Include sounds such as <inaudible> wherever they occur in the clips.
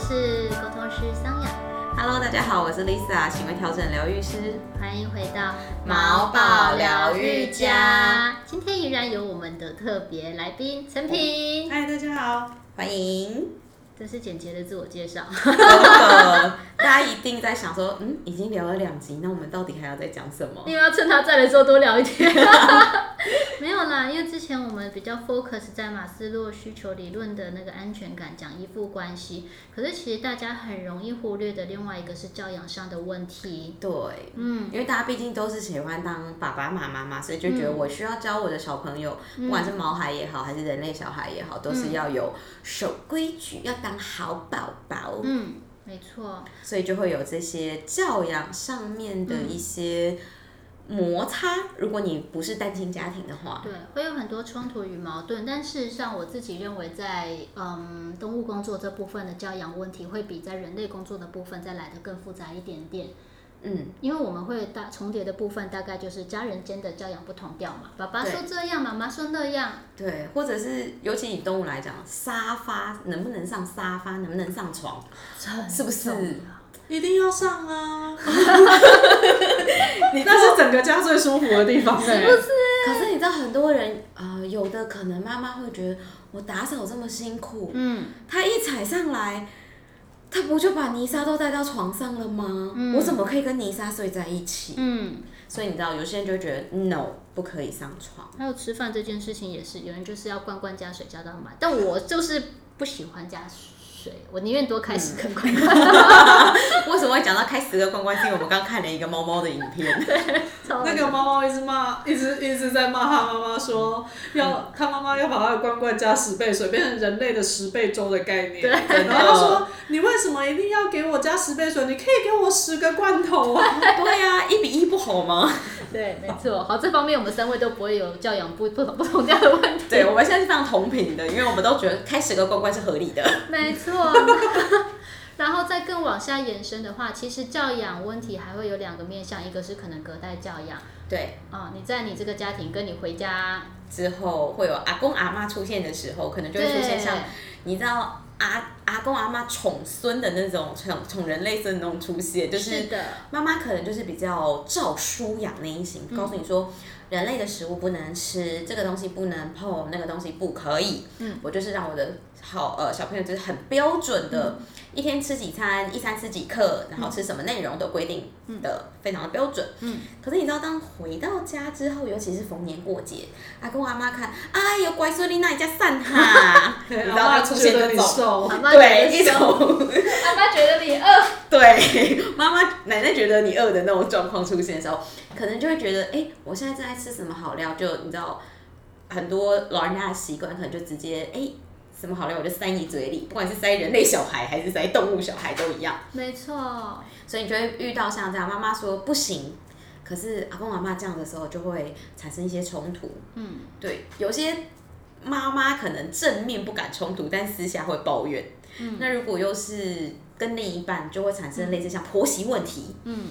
是沟通师桑雅，Hello，大家好，我是 Lisa，行为调整疗愈师。欢迎回到毛宝疗愈家。今天依然有我们的特别来宾陈平，嗨，大家好。欢迎。这是简洁的自我介绍。真的，<laughs> 大家一定在想说，嗯，已经聊了两集，那我们到底还要再讲什么？因为要趁他在的时候多聊一点。<laughs> 没有啦，因为之前我们比较 focus 在马斯洛需求理论的那个安全感，讲依附关系。可是其实大家很容易忽略的另外一个是教养上的问题。对，嗯，因为大家毕竟都是喜欢当爸爸妈妈嘛，所以就觉得我需要教我的小朋友，不管是毛孩也好，还是人类小孩也好，都是要有守规矩，要当好宝宝。嗯，没错。所以就会有这些教养上面的一些摩擦。如果你不是单亲家庭的话，对，会有很多冲突与矛盾，但事实上，我自己认为在嗯动物工作这部分的教养问题，会比在人类工作的部分再来得更复杂一点点。嗯，因为我们会大重叠的部分，大概就是家人间的教养不同调嘛。爸爸对说这样，妈妈说那样，对，或者是尤其以动物来讲，沙发能不能上沙发，能不能上床，是不是？一定要上啊！<laughs> 你那是整个家最舒服的地方是不是、可是你知道，很多人呃，有的可能妈妈会觉得，我打扫这么辛苦，嗯，他一踩上来，他不就把泥沙都带到床上了吗？嗯我怎么可以跟泥沙睡在一起？嗯，所以你知道，有些人就会觉得 no，不可以上床。还有吃饭这件事情也是，有人就是要罐罐加水加到满，但我就是不喜欢加水，我宁愿多开十个罐罐。<laughs> 为什么会讲到开十个罐罐？是因为我们刚看了一个猫猫的影片。<laughs> 超那个猫猫一直骂，一直一直在骂他妈妈说，要他妈妈要把他的罐罐加十倍水，变成人类的十倍粥的概念。对然后他说，你为什么一定要给我加十倍水？你可以给我十个罐头啊！<laughs> 对呀、一比一不好吗？对，没错。好，这方面我们三位都不会有教养不不同不同样的问题。对，我们现在是非常同频的，因为我们都觉得开十个罐罐是合理的。没错。<laughs> 然后再更往下延伸的话，其实教养问题还会有两个面向，一个是可能隔代教养。对，哦、你在你这个家庭跟你回家，之后会有阿公阿妈出现的时候，可能就会出现像你知道阿阿公阿妈宠孙的那种宠宠人类孙那种出现，就是妈妈可能就是比较照书养那一型，告诉你说。人类的食物不能吃，这个东西不能碰，那个东西不可以。嗯，我就是让我的好呃小朋友就是很标准的，嗯一天吃几餐，一餐吃几克，然后吃什么内容都规定的、非常的标准。嗯，可是你知道，当回到家之后，尤其是逢年过节，阿公阿妈看，哎呦乖孙你那一家散哈，<laughs> 你知道妈就出现觉得你这种对一种妈妈觉得你饿，对，妈妈奶奶觉得你饿的那种状况出现的时候，可能就会觉得，哎、我现在正在吃什么好料，就你知道，很多老人家的习惯可能就直接，哎、什么好料我就塞你嘴里，不管是塞人类小孩还是塞动物小孩都一样，没错，所以你就会遇到像这样，妈妈说不行。可是阿公阿妈这样的时候，就会产生一些冲突。嗯，对，有些妈妈可能正面不敢冲突，但私下会抱怨。嗯那如果又是跟另一半，就会产生类似像婆媳问题。嗯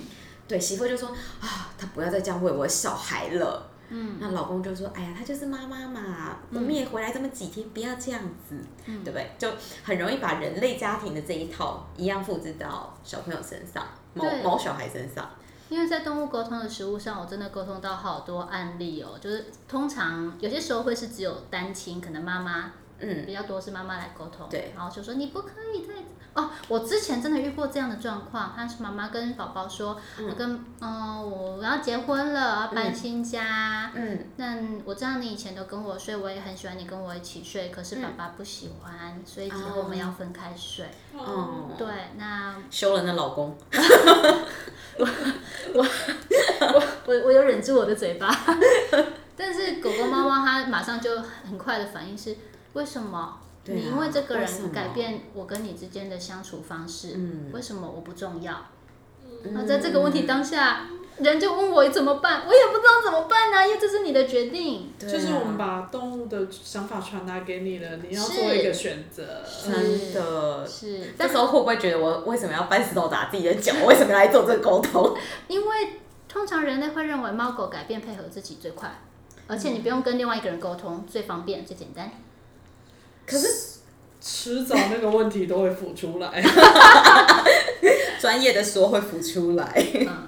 对，媳妇就说啊，她不要再这样喂我小孩了。嗯，那老公就说，哎呀，她就是妈妈嘛，我们也回来这么几天，不要这样子，嗯。对不对？就很容易把人类家庭的这一套一样复制到小朋友身上，毛对。毛小孩身上。因为在动物沟通的实务上，我真的沟通到好多案例哦，就是通常有些时候会是只有单亲，可能妈妈嗯，比较多是妈妈来沟通，对。然后就说你不可以再哦，我之前真的遇过这样的状况，他是妈妈跟宝宝说，我跟嗯、我要结婚了，要搬新家，嗯，那我知道你以前都跟我睡，我也很喜欢你跟我一起睡，可是爸爸不喜欢，所以之后我们要分开睡。哦，对，那休了那老公。<laughs> 我我有忍住我的嘴巴，<laughs> 但是狗狗、猫猫它马上就很快的反应是为什么？对啊你因为这个人改变我跟你之间的相处方式，嗯为什么我不重要？嗯那在这个问题当下，人就问我怎么办，我也不知道怎么办呢、因为这是你的决定。对啊就是我们把动物的想法传达给你了，你要做一个选择。真的。是，这但时候会不会觉得我为什么要搬石头砸自己的脚？我为什么要来做这个沟通？<laughs> 因为通常人类会认为猫狗改变配合自己最快，而且你不用跟另外一个人沟通，最方便最简单。可是迟早那个问题都会浮出来。<laughs> 专业的说会浮出来。嗯，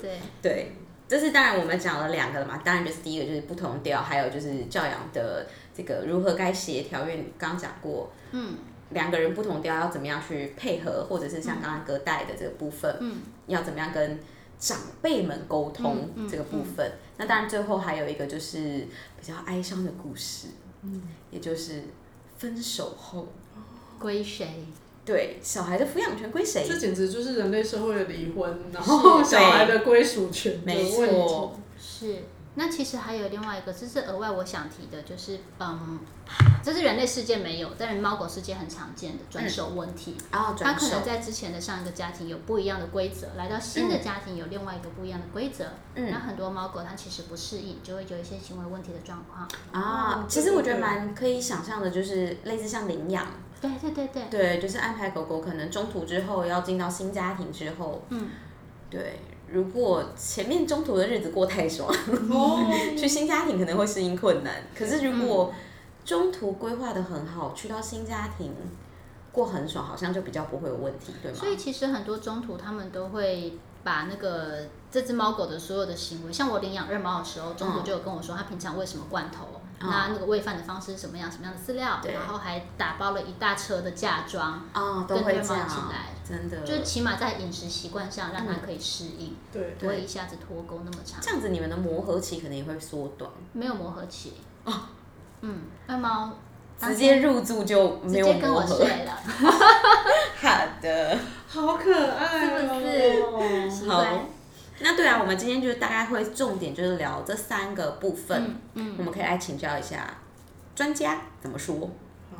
对，<laughs> 对，这是当然我们讲了两个了嘛，当然就是第一个就是不同调，还有就是教养的这个如何该协调，因为你刚讲过，嗯两个人不同调要怎么样去配合，或者是像刚刚隔代的这个部分，嗯要怎么样跟长辈们沟通这个部分。那当然最后还有一个就是比较哀伤的故事，嗯，也就是分手后，归谁？对小孩的抚养权归谁？这简直就是人类社会的离婚，然后小孩的归属权的没问错题。是，那其实还有另外一个，这是额外我想提的，就是嗯，这是人类世界没有，但是猫狗世界很常见的转手问题。啊，转手他可能，在之前的上一个家庭有不一样的规则，来到新的家庭有另外一个不一样的规则。嗯那很多猫狗它其实不适应，就会有一些行为问题的状况。啊哦，其实我觉得蛮可以想象的，就是类似像领养，对对对对，对，就是安排狗狗可能中途之后要进到新家庭之后，嗯，对，如果前面中途的日子过太爽，哦，<laughs> 去新家庭可能会适应困难。可是如嗯果中途规划的很好，去到新家庭过很爽，好像就比较不会有问题，对吗？所以其实很多中途他们都会把那个这只猫狗的所有的行为，像我领养二猫的时候，中途就有跟我说他平常喂什么罐头，那那个喂饭的方式是什么样，什么样的饲料，然后还打包了一大车的嫁妆，啊，都跟二猫会这样一起来，真的，就是起码在饮食习惯上让它可以适应，对，不会一下子脱钩那么长。这样子，你们的磨合期可能也会缩短，没有磨合期。嗯，二猫直接入住就直没有接跟我磨合。睡了，<laughs> 好的。好可爱哦，好习惯。那对啊，我们今天就大概会重点就是聊这三个部分，嗯我们可以来请教一下专家怎么说。好，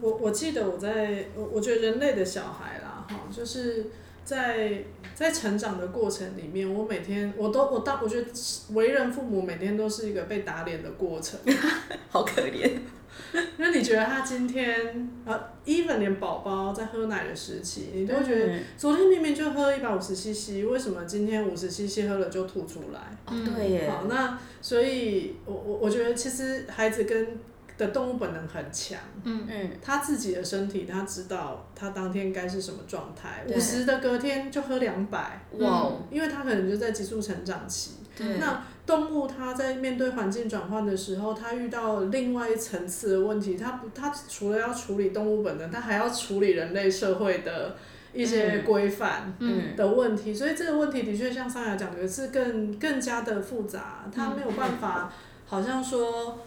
我我记得我在我我觉得人类的小孩啦，哈，就是在在成长的过程里面，我每天我都我当我觉得为人父母每天都是一个被打脸的过程，<laughs> 好可怜。<laughs> 因为你觉得他今天呃，even 连宝宝在喝奶的时期，你都会觉得嗯昨天明明就喝一百五十 CC，为什么今天五十 CC 喝了就吐出来？哦，对耶，好，那所以我我我觉得其实孩子跟的动物本能很强。嗯嗯，他自己的身体，他知道他当天该是什么状态。对五十的隔天就喝两百，哇哦，因为他可能就在急速成长期。对，那动物它在面对环境转换的时候，它遇到另外一层次的问题，它不，它除了要处理动物本能，它还要处理人类社会的一些嗯。规范。嗯。的问题，所以这个问题的确像上雅讲的是更更加的复杂，它没有办法，好像说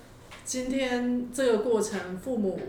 今天这个过程父母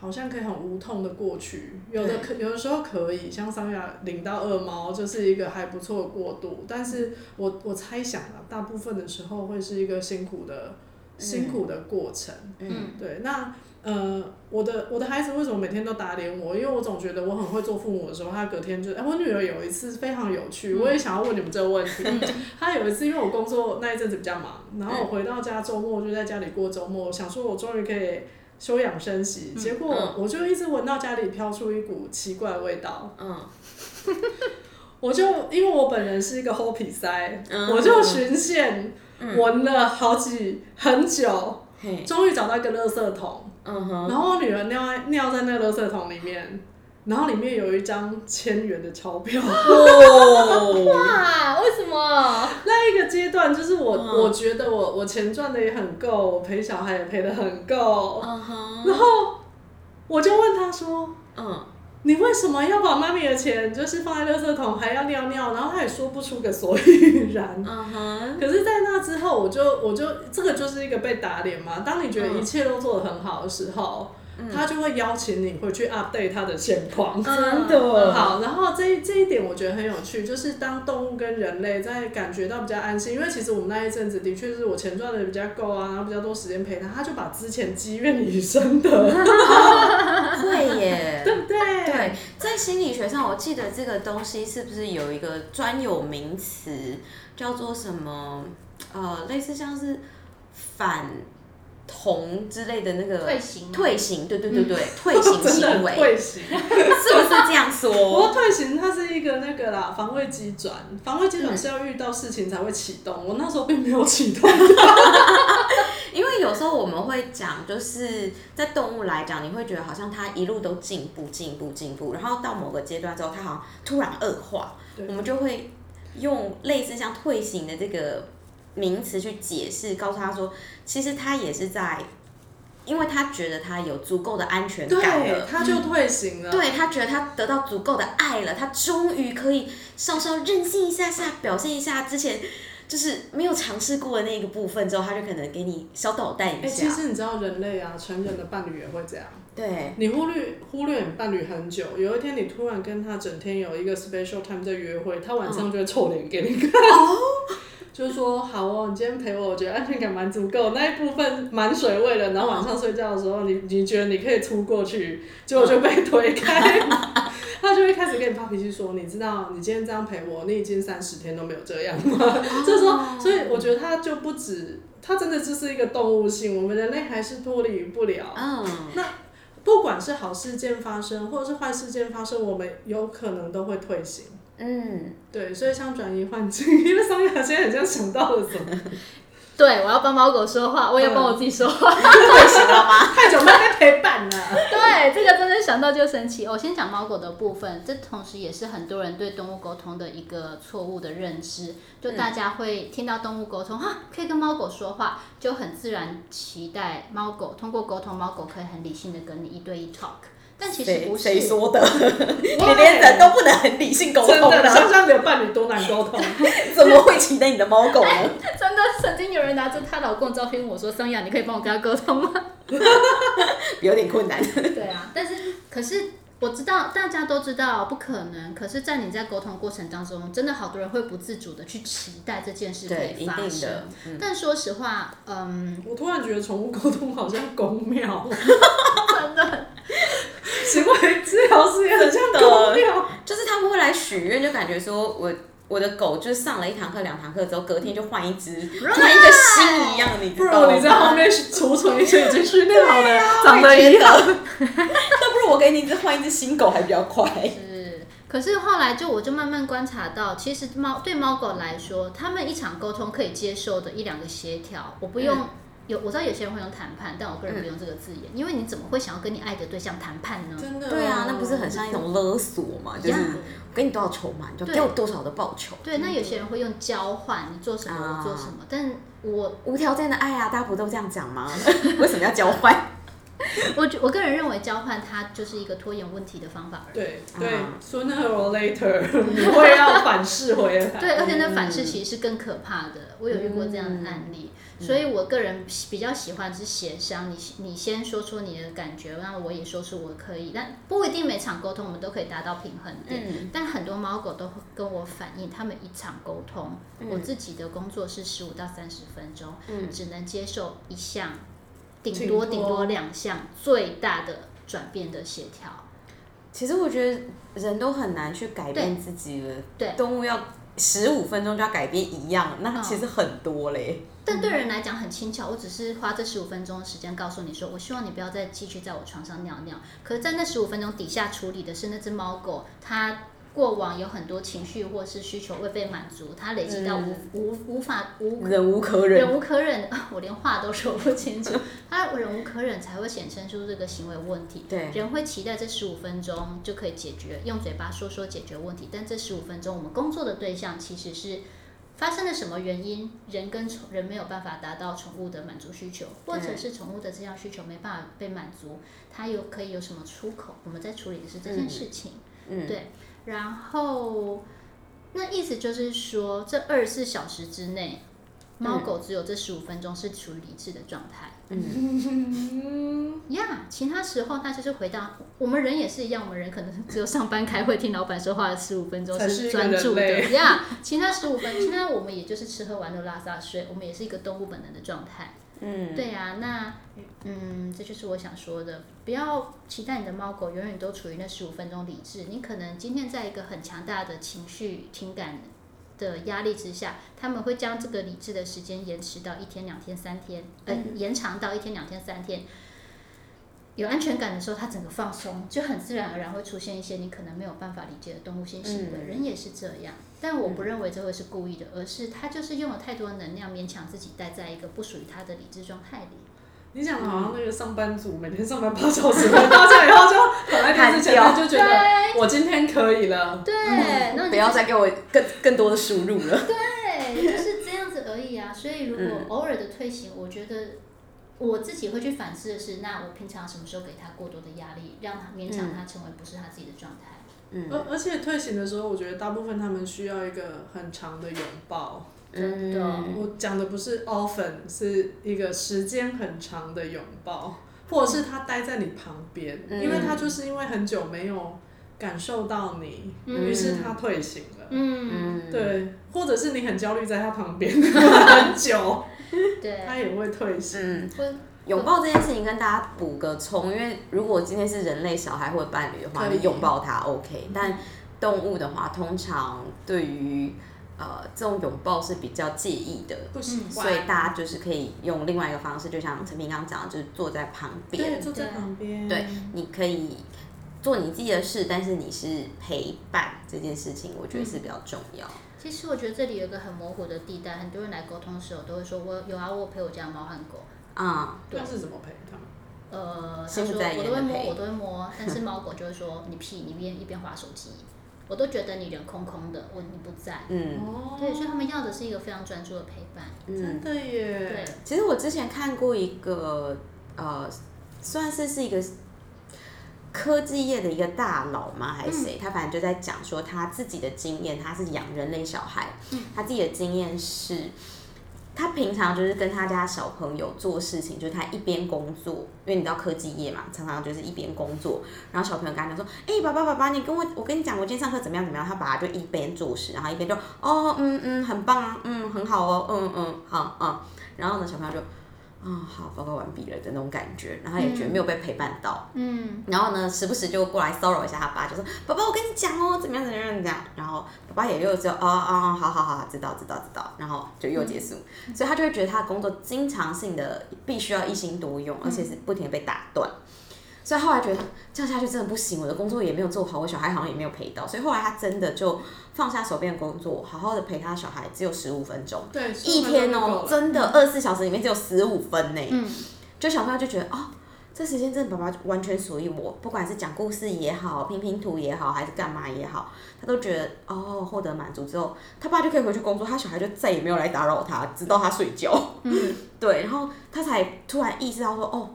好像可以很无痛的过去，有的可有的时候可以，像桑雅领到二猫就是一个还不错的过渡，但是我我猜想啊，大部分的时候会是一个辛苦的辛苦的过程。嗯对，那呃，我的我的孩子为什么每天都打脸我？因为我总觉得我很会做父母的时候，他隔天就，哎，我女儿有一次非常有趣，我也想要问你们这个问题。<laughs> 她有一次，因为我工作那一阵子比较忙，然后我回到家周末就在家里过周末，想说我终于可以休养生息，结果我就一直闻到家里飘出一股奇怪的味道，嗯，<laughs> 我就因为我本人是一个齁皮塞，嗯。我就循线闻了好几很久，终于找到一个垃圾桶。嗯哼，然后我女儿尿在尿在那个垃圾桶里面，然后里面有一张千元的钞票。哦，哇，为什么？那一个阶段就是我，嗯我觉得我我钱赚的也很够，我陪小孩也陪的很够，嗯哼，然后我就问他说嗯，：“你为什么要把妈咪的钱就是放在垃圾桶，还要尿尿？”然后他也说不出个所以然。嗯哼，可是，在那之后，我就我就这个就是一个被打脸嘛。当你觉得一切都做得很好的时候，他就会邀请你回去 update 他的现况。真的，好，然后这一这一点我觉得很有趣，就是当动物跟人类在感觉到比较安心，因为其实我们那一阵子的确是我钱赚的比较够啊，然后比较多时间陪他，他就把之前积怨已深的，会耶，对不对？对，在心理学上，我记得这个东西是不是有一个专有名词，叫做什么？呃，类似像是反同之类的那个退行吗退行，对对对对，退行 <laughs> 行为，退行。<laughs> 是不是这样 <laughs> 不过说？退行它是一个那个啦，防卫机转，防卫机转是要遇到事情才会启动，我那时候并没有启动。因为有时候我们会讲，就是在动物来讲，你会觉得好像它一路都进步、进步、进步，然后到某个阶段之后，它好像突然恶化，我们就会用类似像退行的这个名词去解释，告诉他说，其实他也是在，因为他觉得他有足够的安全感对，了。他就退行了。对他觉得他得到足够的爱了，他终于可以稍稍任性一下下，表现一下之前就是没有尝试过的那个部分之后，他就可能给你小捣蛋哎、一其下。实你知道人类啊，成人的伴侣也会这样。对，你忽略忽略你伴侣很久，有一天你突然跟他整天有一个 special time 在约会，他晚上就会臭脸给你看。<laughs> <laughs> 就是说好哦，你今天陪我，我觉得安全感蛮足够，那一部分蛮水位的。然后晚上睡觉的时候，你你觉得你可以突过去，结果就被推开，<laughs> 他就会开始跟你发脾气说，你知道你今天这样陪我，你已经三十天都没有这样吗？<laughs> 就是说，所以我觉得他就不止，他真的就是一个动物性，我们人类还是脱离不了。嗯，不管是好事件发生，或者是坏事件发生，我们有可能都会退行。嗯，对，所以像转移环境，<laughs> 因为桑雅现在很像想到了什么，<laughs> 对，我要帮猫狗说话，我也要帮我自己说话。退行了吗？<laughs> 太久没被陪伴了。对，这个真的想到就生气。我、先讲猫狗的部分，这同时也是很多人对动物沟通的一个错误的认知，就大家会听到动物沟通，哈、可以跟猫狗说话，就很自然期待猫狗通过沟通，猫狗可以很理性的跟你一对一 talk，但其实谁不是。谁说的？你连人都不能很理性沟真的，通的，想想你的伴侣多难沟通。<laughs> 怎么会期待你的猫狗呢？<laughs> 真的，曾经有人拿着她老公的照片问我说：“桑雅，你可以帮我跟他沟通吗 <laughs> 有点困难。？”对啊，但是可是我知道大家都知道不可能，可是，在你在沟通过程当中，真的好多人会不自主的去期待这件事可对，一以发生定的。。嗯但说实话，嗯，我突然觉得宠物沟通好像公庙，<laughs> 真的，行为治疗师也很像公庙。就是他们会来许愿，就感觉说我我的狗就是上了一堂课、两堂课之后，隔天就换一只，换一个新一样，你不知道吗？如你在后面储存一些已经训练好的，啊长得一样。那不如我给你一只换一只新狗还比较快。是。可是后来就我就慢慢观察到，其实猫对猫狗来说，他们一场沟通可以接受的一两个协调，我不用。嗯有我知道有些人会用谈判，但我个人不用这个字眼，因为你怎么会想要跟你爱的对象谈判呢？真的。对啊，那不是很像一种勒索嘛？就是我给你多少筹码，你就对给我多少的报酬。对，那有些人会用交换，你做什么啊我做什么，但我无条件的爱啊，大家不都这样讲吗？<laughs> 为什么要交换？<laughs> 我觉我个人认为交换它就是一个拖延问题的方法而已。对对啊，sooner or later <laughs> 你会要反噬回来。对，而且那反噬其实是更可怕的。我有遇过这样的案例，所以我个人比较喜欢是协商。你你先说出你的感觉，那我也说出我可以，但不一定每场沟通我们都可以达到平衡点。嗯但很多猫狗都会跟我反映，他们一场沟通，我自己的工作是十五到三十分钟，嗯只能接受一项，顶多顶多两项最大的转变的协调。其实我觉得人都很难去改变自己了。对动物要十五分钟就要改变一样，那嗯其实很多嘞。但对人来讲很轻巧，我只是花这十五分钟的时间告诉你说，我希望你不要再继续在我床上尿尿。可是，在那十五分钟底下处理的是那只猫狗，它过往有很多情绪或是需求未被满足，它累积到无、无无法无忍无可忍。忍无可忍，<laughs> 我连话都说不清楚。他忍无可忍才会显现出这个行为问题。对人会期待这十五分钟就可以解决，用嘴巴说说解决问题，但这十五分钟我们工作的对象其实是发生了什么原因，人跟宠人没有办法达到宠物的满足需求，或者是宠物的这项需求没办法被满足，它有可以有什么出口？我们在处理的是这件事情。嗯，对，然后那意思就是说，这二十四小时之内，猫狗只有这十五分钟是处于理智的状态。嗯，<laughs> 呀其他时候它就是回到我们人也是一样，我们人可能只有上班开会听老板说话的十五分钟是专注的呀其他十五分，其他我们也就是吃喝玩乐拉撒睡，我们也是一个动物本能的状态。嗯，对呀、那嗯，这就是我想说的，不要期待你的猫狗永远都处于那十五分钟理智。你可能今天在一个很强大的情绪、情感的压力之下，他们会将这个理智的时间延迟到一天、两天、三天，呃，延长到一天、两天、三天。有安全感的时候，他整个放松，就很自然而然会出现一些你可能没有办法理解的动物性行为。嗯人也是这样，但我不认为这会是故意的，而是他就是用了太多能量，勉强自己待在一个不属于他的理智状态里。你讲的好像那个上班族每天上班八小时，回到家以后就躺在电视前面就觉得我今天可以了。对，嗯那不要再给我更更多的输入了。对，就是这样子而已啊。所以如果嗯偶尔的退行，我觉得我自己会去反思的是，那我平常什么时候给他过多的压力，让他勉强他成为不是他自己的状态。嗯而而且退行的时候，我觉得大部分他们需要一个很长的拥抱。真的嗯我讲的不是 often，是一个时间很长的拥抱，或者是他待在你旁边，嗯因为他就是因为很久没有感受到你，嗯于是他退行了。嗯，嗯，对，或者是你很焦虑在他旁边 <laughs> 很久，对，<laughs> 他也会退行。嗯，会拥抱这件事情跟大家补个充，因为如果今天是人类小孩或者伴侣的话，可以你拥抱他 OK，但动物的话，通常对于呃这种拥抱是比较介意的。不喜欢，所以大家就是可以用另外一个方式，就像陈平刚刚讲的，就是坐在旁对，坐在旁边，对，你可以做你自己的事，但是你是陪伴这件事情，我觉得是比较重要。其实我觉得这里有一个很模糊的地带，很多人来沟通的时候都会说，我有啊，我陪我家猫和狗。啊、那是怎么陪他们？呃，他说我都会摸，我都会摸，但是猫狗就会说你屁，你一边一边划手机，我都觉得你人空空的，我你不在。嗯哦对，所以他们要的是一个非常专注的陪伴。嗯真，的耶对，，其实我之前看过一个呃，算是是一个科技业的一个大佬吗？还是谁？他反正就在讲说他自己的经验，他是养人类小孩，他自己的经验是。他平常就是跟他家小朋友做事情，就是他一边工作，因为你知道科技业嘛，常常就是一边工作，然后小朋友跟他讲说：“哎、爸爸爸爸，你跟我，我跟你讲，我今天上课怎么样怎么样。”他爸爸就一边做事，然后一边就：“哦，嗯嗯，很棒啊，嗯，很好哦，嗯嗯，好嗯。”然后呢，小朋友就：“啊、好，报告完毕了的那种感觉，然后也觉得没有被陪伴到。嗯，然后呢，时不时就过来骚扰一下他爸，就说：“爸爸，我跟你讲哦，怎么样怎么样怎么样。”然后爸爸也又说：“哦哦，好好好，知道知道知道。”然后就又结束，所以他就会觉得他的工作经常性的必须要一心多用，而且是不停的被打断。所以后来觉得这样下去真的不行，我的工作也没有做好，我小孩好像也没有陪到，所以后来他真的就放下手边的工作，好好的陪他小孩，只有十五分钟，对，一天哦，真的的，二十四小时里面只有十五分呢。嗯，就小朋友就觉得哦，这时间真的爸爸完全属于我，不管是讲故事也好，拼拼图也好，还是干嘛也好，他都觉得哦，获得满足之后，他爸就可以回去工作，他小孩就再也没有来打扰他，直到他睡觉。嗯，<laughs> 对，然后他才突然意识到说，哦，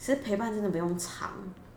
其实陪伴真的不用长，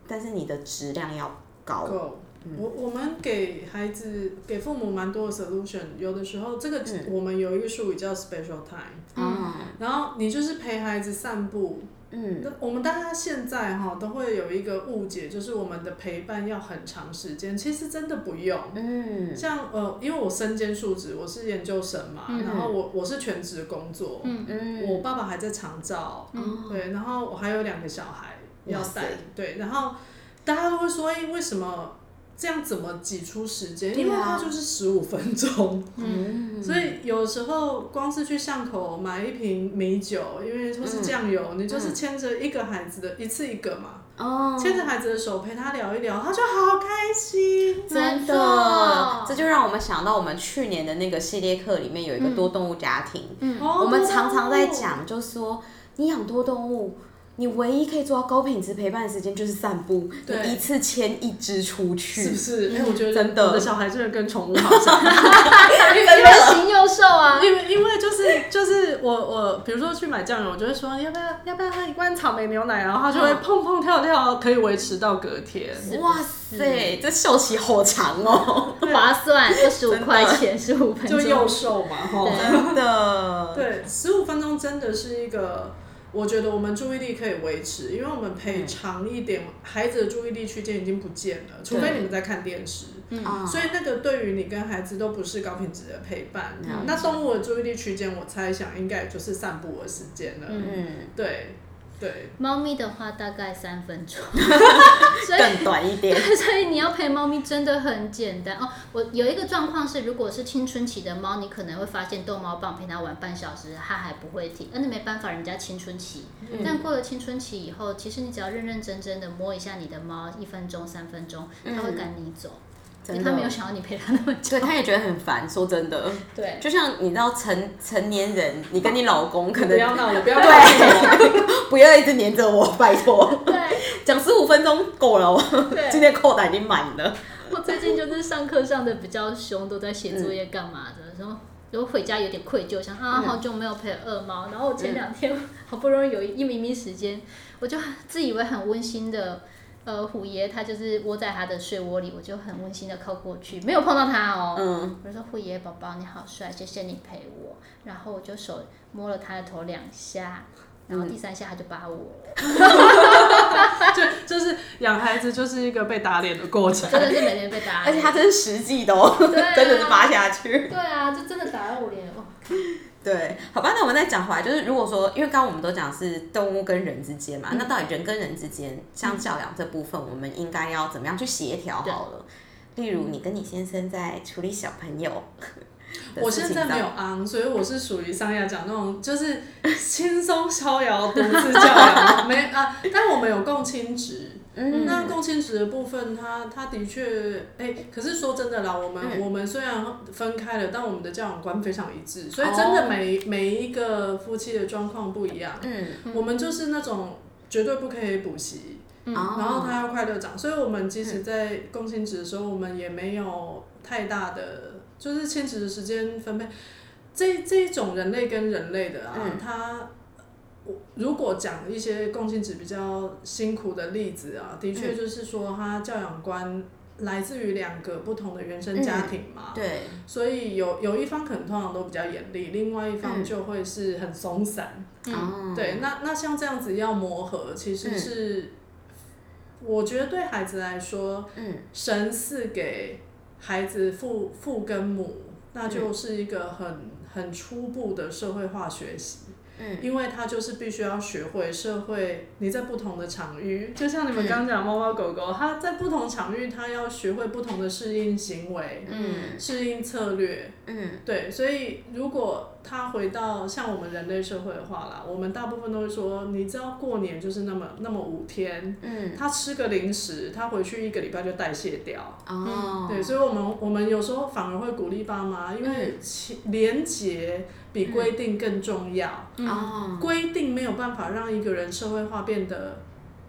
但是你的质量要高。够。我我们给孩子给父母蛮多的 solution，有的时候这个、嗯我们有一个术语叫 special time，嗯然后你就是陪孩子散步。嗯。那我们大家现在哈都会有一个误解，就是我们的陪伴要很长时间，其实真的不用。嗯。像呃，因为我身兼数职，我是研究生嘛，嗯。然后我我是全职工作，嗯。嗯，我爸爸还在长照，嗯对，然后我还有两个小孩要带，对，然后大家都会说，哎、为什么这样怎么挤出时间？因为它就是十五分钟，嗯，所以有时候光是去巷口买一瓶米酒，因为或是酱油，你就是牵着一个孩子的一次一个嘛，哦，牵着孩子的手陪他聊一聊，他就好开心。真的。错，这就让我们想到我们去年的那个系列课里面有一个多动物家庭，嗯。哦。我们常常在讲，就是说你养多动物，你唯一可以做到高品质陪伴的时间就是散步，对你一次牵一只出去，是不是？哎、我觉得真的我的小孩真的跟宠物好像。又型又瘦啊。因为因为就是就是我我比如说去买酱油，我就会说要不要要不要喝一罐草莓牛奶，然后他就会砰砰跳跳，可以维持到隔天。哇塞，这秀期好长哦，划算，二十五块钱，十五分钟。就又瘦嘛，吼。真的，对，十五分钟真的是一个，我觉得我们注意力可以维持，因为我们陪长一点，孩子的注意力区间已经不见了，除非你们在看电视。嗯所以那个对于你跟孩子都不是高品质的陪伴。那动物的注意力区间，我猜想应该也就是散步的时间了。嗯，对，对，猫咪的话大概三分钟，<laughs> 所以更短一点。<laughs> 所以你要陪猫咪真的很简单哦。我有一个状况是，如果是青春期的猫，你可能会发现逗猫棒陪它玩半小时，它还不会停，那你没办法，人家青春期。但过了青春期以后，其实你只要认认真真的摸一下你的猫，一分钟、三分钟，它会赶你走，因为它没有想要你陪他那么久。对，他也觉得很烦。说真的，对，就像你知道成成年人，你跟你老公可能不要闹了，不要。<laughs> 对，<laughs> 不要一直黏着我，拜托。对，讲十五分钟够了，我今天扣打已经满了。我最近就是上课上的比较凶，都在写作业干嘛的，然后然后回家有点愧疚，想啊好久没有陪二猫，然后我前两天 <laughs> 好不容易有一一咪咪时间，我就自以为很温馨的。呃，虎爷他就是窝在他的睡窝里，我就很温馨的靠过去，没有碰到他哦。嗯，我就说虎爷宝宝你好帅，谢谢你陪我。然后我就手摸了他的头两下，然后第三下他就扒我了，<laughs> 就 <laughs> 就是养孩子就是一个被打脸的过程。真的是每天被打脸。<laughs> 而且他真是实际的哦，啊真的是扒下去。对啊，就真的打到我脸哦。对，好吧，那我们再讲回来，就是如果说，因为刚刚我们都讲是动物跟人之间嘛，那到底人跟人之间，像教养这部分，我们应该要怎么样去协调好了？例如，你跟你先生在处理小朋友 <laughs> 我现在没有昂，所以我是属于上亚讲那种，就是轻松逍遥独自教养，<laughs> 没啊。但我们有共亲职，嗯那共亲职的部分，它它的确，哎、可是说真的啦，我们、嗯我们虽然分开了，但我们的教养观非常一致，所以真的每、每一个夫妻的状况不一样。嗯，我们就是那种绝对不可以补习，然然后他要快乐长，所以我们即使在共亲职的时候，我们也没有太大的就是亲子的时间分配。这这一种人类跟人类的啊，嗯他我如果讲一些共亲职比较辛苦的例子啊，的确就是说他教养观来自于两个不同的原生家庭嘛，对，所以有有一方可能通常都比较严厉，另外一方嗯就会是很松散。嗯，对，那那像这样子要磨合，其实是、我觉得对孩子来说，嗯。神赐给孩子父父跟母，那就是一个很很初步的社会化学习。嗯。因为他就是必须要学会社会，你在不同的场域，就像你们刚刚讲猫猫狗狗，它在不同场域，它要学会不同的适应行为、嗯。适应策略，嗯。对，所以如果它回到像我们人类社会的话啦，我们大部分都会说，你知道过年就是那么那么五天，嗯，他吃个零食，它回去一个礼拜就代谢掉。哦，对，所以我们我们有时候反而会鼓励爸妈，因为其连结比规定更重要。哦，规定没有办法让一个人社会化变得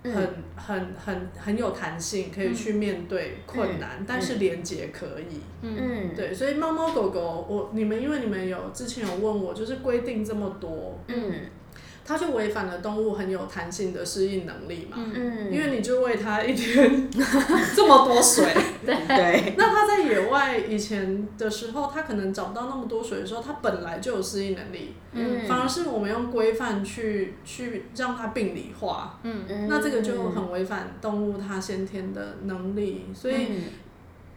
很、很很很有弹性，可以去面对困难，但是连接可以。嗯。对，所以猫猫狗狗，我你们因为你们有之前有问我，就是规定这么多，嗯它就违反了动物很有弹性的适应能力嘛。嗯，因为你就喂它一天 <laughs> 这么多水，<laughs> 对，那它在野外以前的时候，它可能找不到那么多水的时候，它本来就有适应能力。嗯。反而是我们用规范去去让它病理化，嗯。那这个就很违反动物它先天的能力，所以嗯。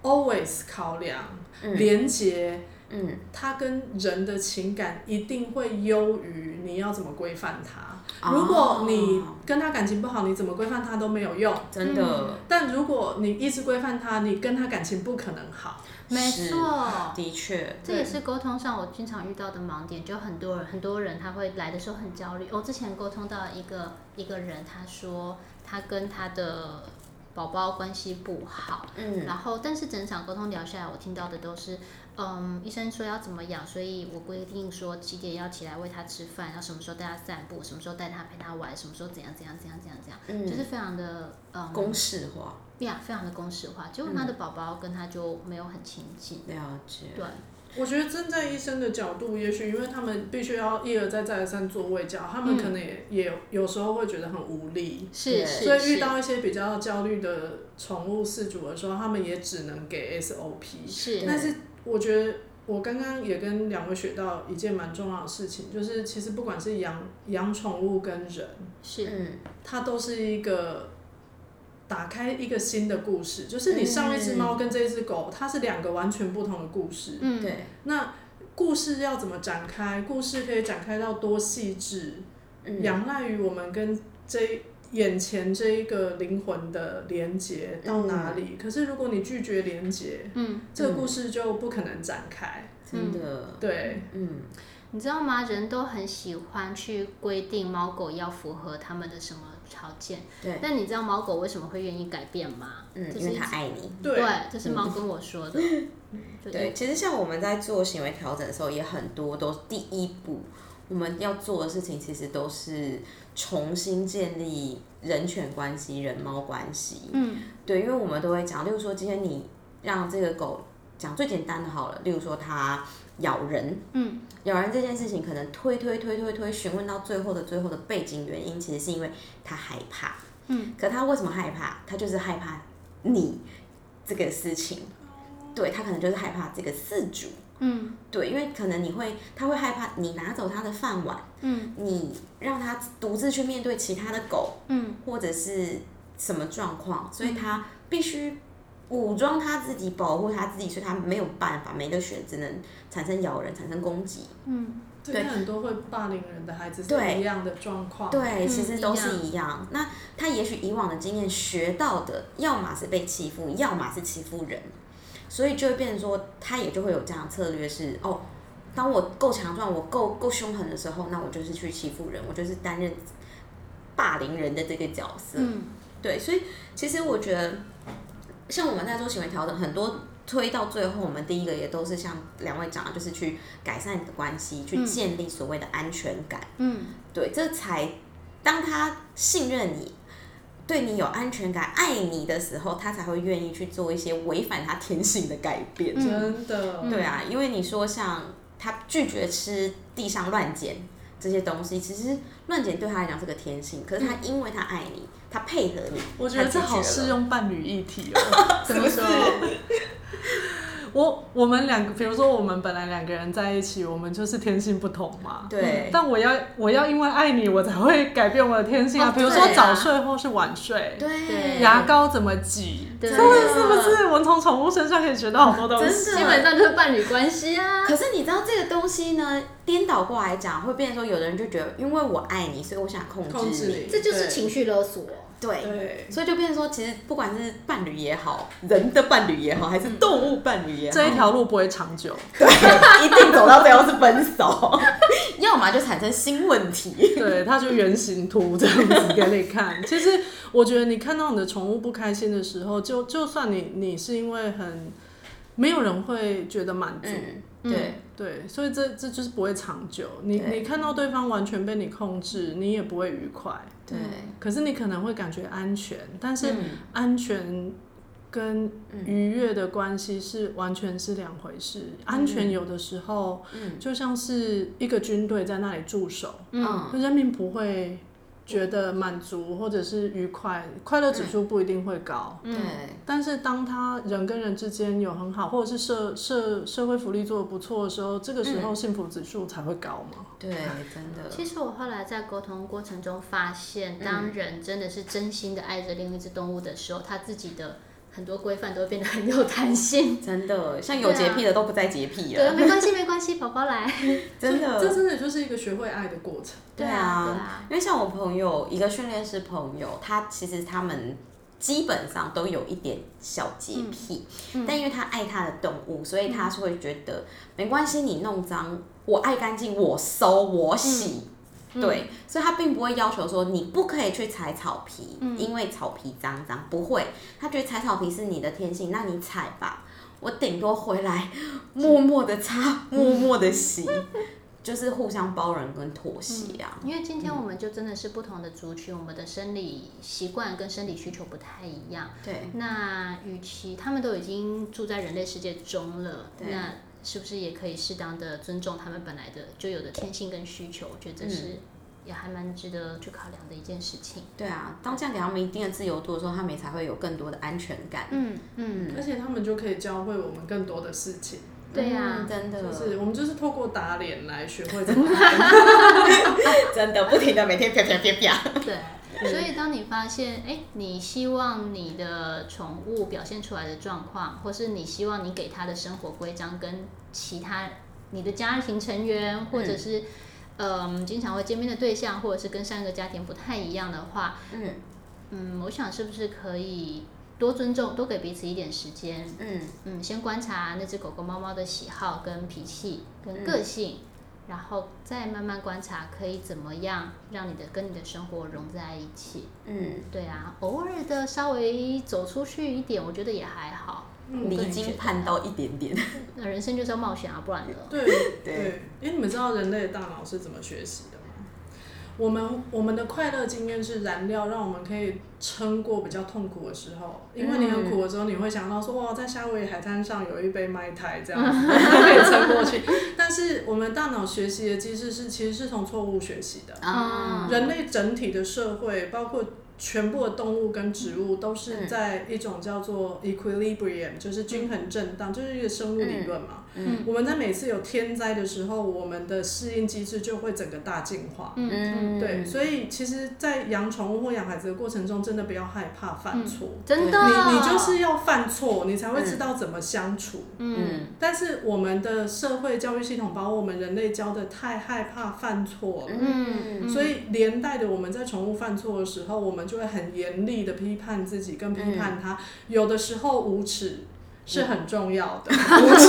always 考量嗯。连接。嗯它跟人的情感一定会优于你要怎么规范它。哦如果你跟他感情不好，你怎么规范他都没有用。真的但如果你一直规范他，你跟他感情不可能好。没错。的确，这也是沟通上我经常遇到的盲点，就很多人很多人他会来的时候很焦虑。我、之前沟通到一个一个人，他说他跟他的宝宝关系不好，嗯然后但是整场沟通聊下来，我听到的都是，嗯，医生说要怎么养，所以我规定说几点要起来喂他吃饭，然后什么时候带他散步，什么时候带他陪他玩，什么时候怎样怎样怎样怎样怎样，嗯。就是非常的嗯公式化，呀，非常的公式化。结果他的宝宝跟他就没有很亲近，了解，对，我觉得站在医生的角度，也许因为他们必须要一而再再而三做喂教，他们可能也、也有有时候会觉得很无力。是是所以遇到一些比较焦虑的宠物饲主的时候，他们也只能给 SOP。是，但是我觉得我刚刚也跟两位学到一件蛮重要的事情，就是其实不管是养养宠物跟人，是嗯它都是一个打开一个新的故事。就是你上一只猫跟这一只狗，它是两个完全不同的故事。嗯对，那故事要怎么展开？故事可以展开到多细致，嗯仰赖于我们跟这眼前这一个灵魂的连接到哪里。可是如果你拒绝连接，嗯，这个故事就不可能展开。真的，对，嗯，你知道吗？人都很喜欢去规定猫狗要符合他们的什么条件，对，但你知道猫狗为什么会愿意改变吗？嗯，就是一因为他爱你。对对，这是猫跟我说的。<laughs> 嗯对，其实像我们在做行为调整的时候，也很多都第一步，我们要做的事情其实都是重新建立人犬关系、人猫关系。嗯对，因为我们都会讲，例如说今天你让这个狗讲最简单的好了，例如说它咬人，嗯咬人这件事情可能推推推推推，询问到最后的最后的背景原因，其实是因为它害怕。嗯，可它为什么害怕？它就是害怕你这个事情，对他可能就是害怕这个饲主。嗯。对，因为可能你会，他会害怕你拿走他的饭碗，嗯。你让他独自去面对其他的狗，嗯。或者是什么状况，所以他必须武装他自己，保护他自己，所以他没有办法，没得选，只能产生咬人，产生攻击。嗯。对很多会霸凌人的孩子是对一样的状况。对，其实都是一样。那他也许以往的经验学到的，要么是被欺负，要么是欺负人，所以就会变成说，他也就会有这样的策略是，哦，当我够强壮，我够够凶狠的时候，那我就是去欺负人，我就是担任霸凌人的这个角色。嗯对，所以其实我觉得，像我们在做行为调整，很多推到最后，我们第一个也都是像两位讲的，就是去改善你的关系，去嗯建立所谓的安全感。嗯对，这才当他信任你，对你有安全感、爱你的时候，他才会愿意去做一些违反他天性的改变。嗯真的。对啊，因为你说像他拒绝吃地上乱捡这些东西，其实乱捡对他来讲是个天性，可是他因为他爱你，他配合你，我觉得这好适用伴侣一体哦。<laughs> 怎么说？我我们两个，比如说我们本来两个人在一起，我们就是天性不同嘛。对，但我要我要因为爱你，我才会改变我的天性啊。哦比如说早睡或是晚睡，对牙膏怎么挤，对是不是？是不是？我们从宠物身上可以学到好多东西。真的基本上就是伴侣关系啊。可是你知道这个东西呢，颠倒过来讲，会变成说，有的人就觉得，因为我爱你，所以我想控制控制你这就是情绪勒索。对，对，所以就变成说，其实不管是伴侣也好，人的伴侣也好，还是动物伴侣也好，这一条路不会长久。对，一定走到最后是分手，<laughs> 要么就产生新问题。对，它就原型图这样子给你看。其实我觉得你看到你的宠物不开心的时候，就就算你你是因为很没有人会觉得满足。嗯，对，对，所以这这就是不会长久。你你看到对方完全被你控制，你也不会愉快。对，可是你可能会感觉安全，但是嗯安全跟愉悦的关系是完全是两回事。安全有的时候嗯就像是一个军队在那里驻守，嗯，人民不会觉得满足或者是愉快，快乐指数不一定会高。对，但是当他人跟人之间有很好，或者是社社社会福利做的不错的时候，这个时候幸福指数才会高嘛。对，真的，其实我后来在沟通过程中发现，当人真的是真心的爱着另一只动物的时候，他自己的很多规范都会变得很有弹性。<laughs> 真的，像有洁癖的都不再洁癖对，了，没关系，没关系，宝宝来。<laughs> 真的。这真的就是一个学会爱的过程。对对啊啊，因为像我朋友一个训练师朋友，他其实他们基本上都有一点小洁癖，但因为他爱他的动物，所以他是会觉得、没关系，你弄脏，我爱干净，我收我洗。对，所以他并不会要求说你不可以去踩草皮，因为草皮脏脏，不会。他觉得踩草皮是你的天性，那你踩吧，我顶多回来默默的擦，默默的洗，<laughs> 就是互相包容跟妥协啊。因为今天我们就真的是不同的族群，我们的生理习惯跟生理需求不太一样。对，那与其他们都已经住在人类世界中了，对那是不是也可以适当的尊重他们本来的就有的天性跟需求？我觉得这是也还蛮值得去考量的一件事情。对啊，当这样给他们一定的自由度的时候，他们也才会有更多的安全感。嗯嗯，而且他们就可以教会我们更多的事情，对呀、嗯真的，就是我们就是透过打脸来学会怎么 <laughs> 爱。<laughs> 真的不停的每天啪啪啪啪。对。所以，当你发现，哎，你希望你的宠物表现出来的状况，或是你希望你给它的生活规章跟其他你的家庭成员，或者是、嗯，经常会见面的对象，或者是跟上一个家庭不太一样的话，嗯。嗯，我想是不是可以多尊重，多给彼此一点时间，嗯。嗯，先观察那只狗狗、猫猫的喜好、跟脾气、跟个性，然后再慢慢观察可以怎么样让你的跟你的生活融在一起。嗯，对啊，偶尔的稍微走出去一点，我觉得也还好。嗯离经叛道一点点。那人生就是要冒险啊，不然呢？对对，因为你们知道人类的大脑是怎么学习的吗？我们我们的快乐经验是燃料，让我们可以撑过比较痛苦的时候。因为你很苦的时候，你会想到说，哇，在夏威夷海滩上有一杯麦台这样子，<laughs> 可以撑过去。但是我们大脑学习的机制是，其实是从错误学习的。嗯人类整体的社会，包括全部的动物跟植物，都是在一种叫做 equilibrium，就是均衡震荡，就是一个生物理论嘛。嗯我们在每次有天灾的时候，我们的适应机制就会整个大进化。嗯嗯，对，所以其实，在养宠物或养孩子的过程中，真的不要害怕犯错。真的，你你就是要犯错，你才会知道怎么相处。嗯但是我们的社会教育系统把我们人类教的太害怕犯错了。嗯，所以连带的，我们在宠物犯错的时候，我们就会很严厉的批判自己，跟批判它。有的时候无耻是很重要的，<laughs> 无耻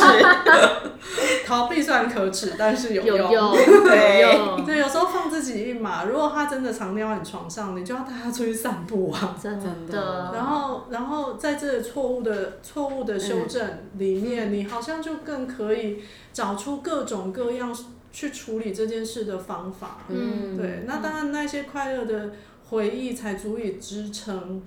逃避虽然可耻，但是有用。<laughs> 有用，对对，有时候放自己一马。如果他真的常尿在你床上，你就要带他出去散步啊。真真的的。然后，然后在这错误的错误的修正里面，你好像就更可以找出各种各样去处理这件事的方法。嗯对，那当然那些快乐的回忆才足以支撑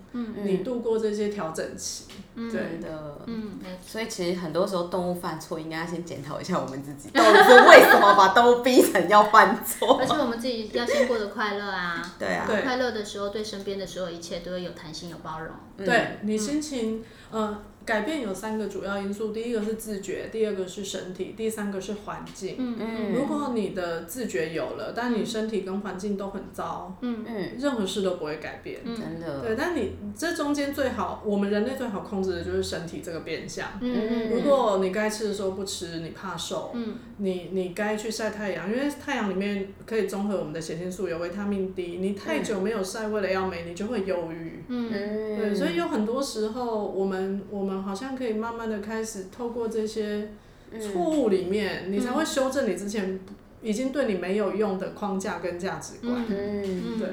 你度过这些调整期。对真的。嗯，所以其实很多时候动物犯错，应该要先检讨一下我们自己，到底是为什么把动物逼成要犯错而。且我们自己要先过得快乐啊。对啊，快乐的时候，对身边的所有一切都会有弹性、有包容。对你心情，呃，改变有三个主要因素，第一个是自觉，第二个是身体，第三个是环境。嗯嗯如果你的自觉有了，但你身体跟环境都很糟，嗯嗯，任何事都不会改变。真的，对，但你这中间最好，我们人类最好控制的就是身体这个变相。嗯如果你该吃的时候不吃，你怕瘦，嗯你你该去晒太阳，因为太阳里面可以综合我们的血清素，有维他命 D。你太久没有晒，为了要美，你就会忧郁。嗯嗯，对，所以有很多时候，我们我们好像可以慢慢的开始透过这些错误里面，你才会修正你之前已经对你没有用的框架跟价值观。嗯，对，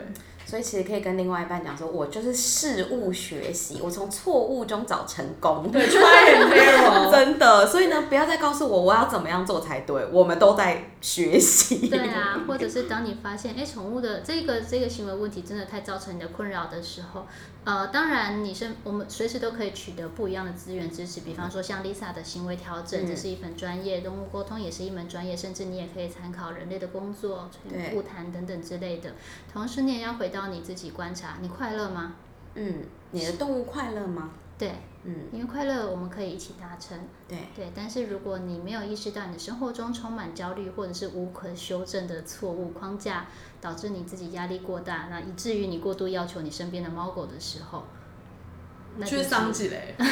所以其实可以跟另外一半讲说，我就是事物学习，我从错误中找成功。对，try and error。真的，所以呢，不要再告诉我我要怎么样做才对，我们都在学习。<laughs> 对啊，或者是当你发现，哎，宠物的这个这个行为问题真的太造成你的困扰的时候，呃，当然你是我们随时都可以取得不一样的资源支持，比方说像 Lisa 的行为调整，这是一门专业；动物沟通也是一门专业，甚至你也可以参考人类的工作、对物谈等等之类的。同时，你也要回到你自己观察，你快乐吗？嗯，你的动物快乐吗？对，嗯，因为快乐我们可以一起达成。对，对，但是如果你没有意识到你的生活中充满焦虑或者是无可修正的错误框架，导致你自己压力过大，那以至于你过度要求你身边的猫狗的时候，那就去是桑吉嘞，<laughs>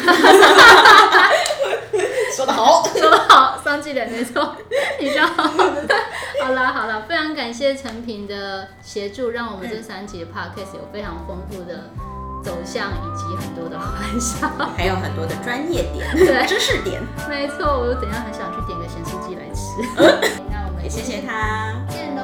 说得好。说得好，桑寄人没错，<laughs> 你知道。好啦好啦，非常感谢陈平的协助，让我们这三集的 podcast 有非常丰富的走向以及很多的欢笑。<laughs> 还有很多的专业点、<laughs> 对知识点，<laughs> 没错，我又怎样很想去点个咸酥鸡来吃。那我们也谢谢他。见